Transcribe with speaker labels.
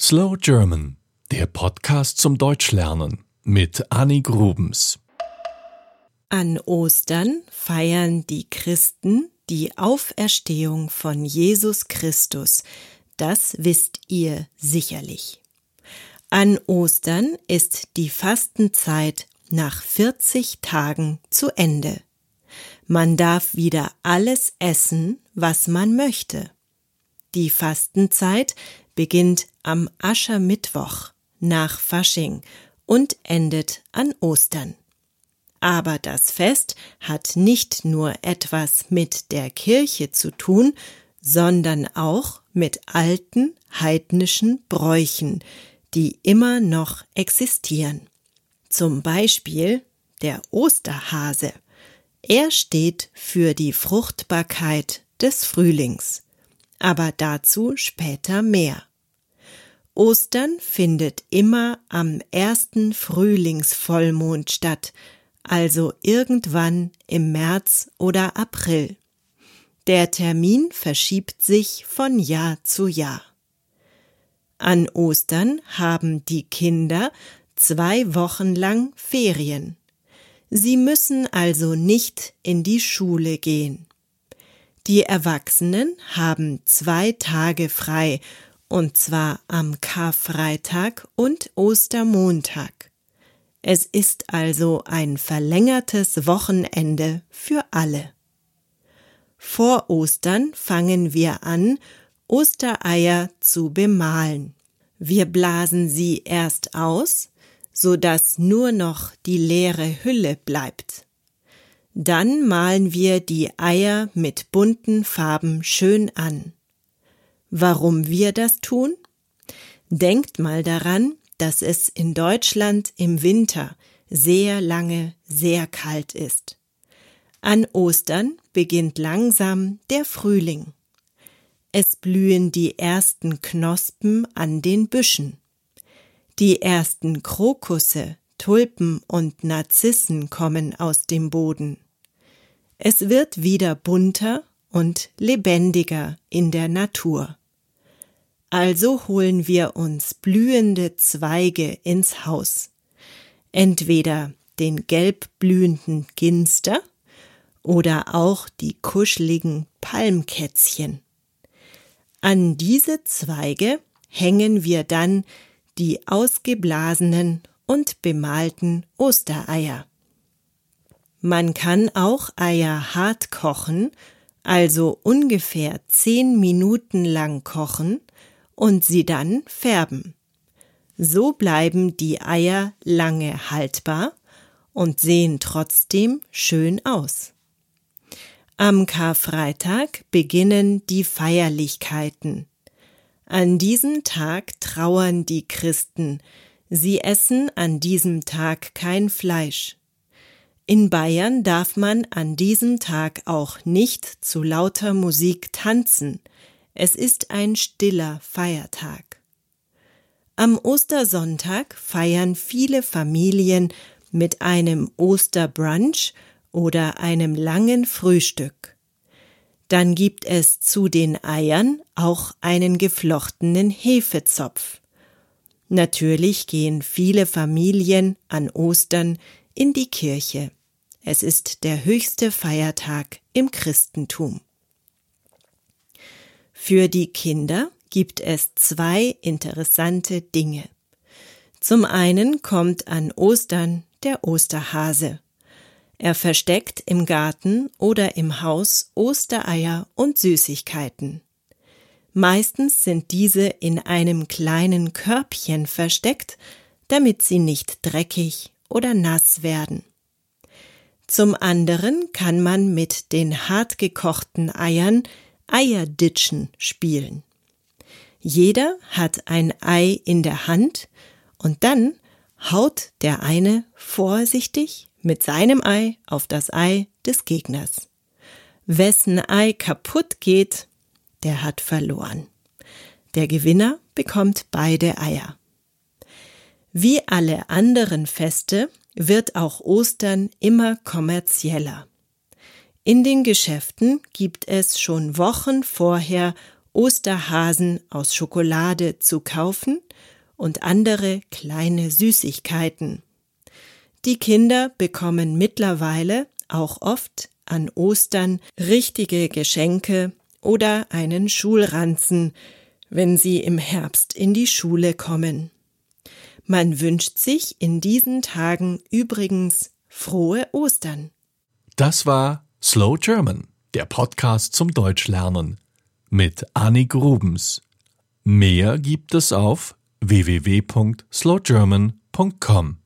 Speaker 1: Slow German, der Podcast zum Deutschlernen mit Annie Grubens.
Speaker 2: An Ostern feiern die Christen die Auferstehung von Jesus Christus. Das wisst ihr sicherlich. An Ostern ist die Fastenzeit nach 40 Tagen zu Ende. Man darf wieder alles essen, was man möchte. Die Fastenzeit beginnt am Aschermittwoch nach Fasching und endet an Ostern. Aber das Fest hat nicht nur etwas mit der Kirche zu tun, sondern auch mit alten heidnischen Bräuchen, die immer noch existieren. Zum Beispiel der Osterhase. Er steht für die Fruchtbarkeit des Frühlings aber dazu später mehr. Ostern findet immer am ersten Frühlingsvollmond statt, also irgendwann im März oder April. Der Termin verschiebt sich von Jahr zu Jahr. An Ostern haben die Kinder zwei Wochen lang Ferien. Sie müssen also nicht in die Schule gehen. Die Erwachsenen haben zwei Tage frei, und zwar am Karfreitag und Ostermontag. Es ist also ein verlängertes Wochenende für alle. Vor Ostern fangen wir an, Ostereier zu bemalen. Wir blasen sie erst aus, so dass nur noch die leere Hülle bleibt. Dann malen wir die Eier mit bunten Farben schön an. Warum wir das tun? Denkt mal daran, dass es in Deutschland im Winter sehr lange sehr kalt ist. An Ostern beginnt langsam der Frühling. Es blühen die ersten Knospen an den Büschen. Die ersten Krokusse, Tulpen und Narzissen kommen aus dem Boden. Es wird wieder bunter und lebendiger in der Natur. Also holen wir uns blühende Zweige ins Haus. Entweder den gelb blühenden Ginster oder auch die kuscheligen Palmkätzchen. An diese Zweige hängen wir dann die ausgeblasenen und bemalten Ostereier. Man kann auch Eier hart kochen, also ungefähr zehn Minuten lang kochen und sie dann färben. So bleiben die Eier lange haltbar und sehen trotzdem schön aus. Am Karfreitag beginnen die Feierlichkeiten. An diesem Tag trauern die Christen, sie essen an diesem Tag kein Fleisch. In Bayern darf man an diesem Tag auch nicht zu lauter Musik tanzen. Es ist ein stiller Feiertag. Am Ostersonntag feiern viele Familien mit einem Osterbrunch oder einem langen Frühstück. Dann gibt es zu den Eiern auch einen geflochtenen Hefezopf. Natürlich gehen viele Familien an Ostern in die Kirche. Es ist der höchste Feiertag im Christentum. Für die Kinder gibt es zwei interessante Dinge. Zum einen kommt an Ostern der Osterhase. Er versteckt im Garten oder im Haus Ostereier und Süßigkeiten. Meistens sind diese in einem kleinen Körbchen versteckt, damit sie nicht dreckig oder nass werden. Zum anderen kann man mit den hart gekochten Eiern Eierditschen spielen. Jeder hat ein Ei in der Hand und dann haut der eine vorsichtig mit seinem Ei auf das Ei des Gegners. Wessen Ei kaputt geht, der hat verloren. Der Gewinner bekommt beide Eier. Wie alle anderen Feste wird auch Ostern immer kommerzieller. In den Geschäften gibt es schon Wochen vorher Osterhasen aus Schokolade zu kaufen und andere kleine Süßigkeiten. Die Kinder bekommen mittlerweile auch oft an Ostern richtige Geschenke oder einen Schulranzen, wenn sie im Herbst in die Schule kommen. Man wünscht sich in diesen Tagen übrigens frohe Ostern.
Speaker 1: Das war Slow German, der Podcast zum Deutschlernen mit Annik Rubens. Mehr gibt es auf www.slowgerman.com.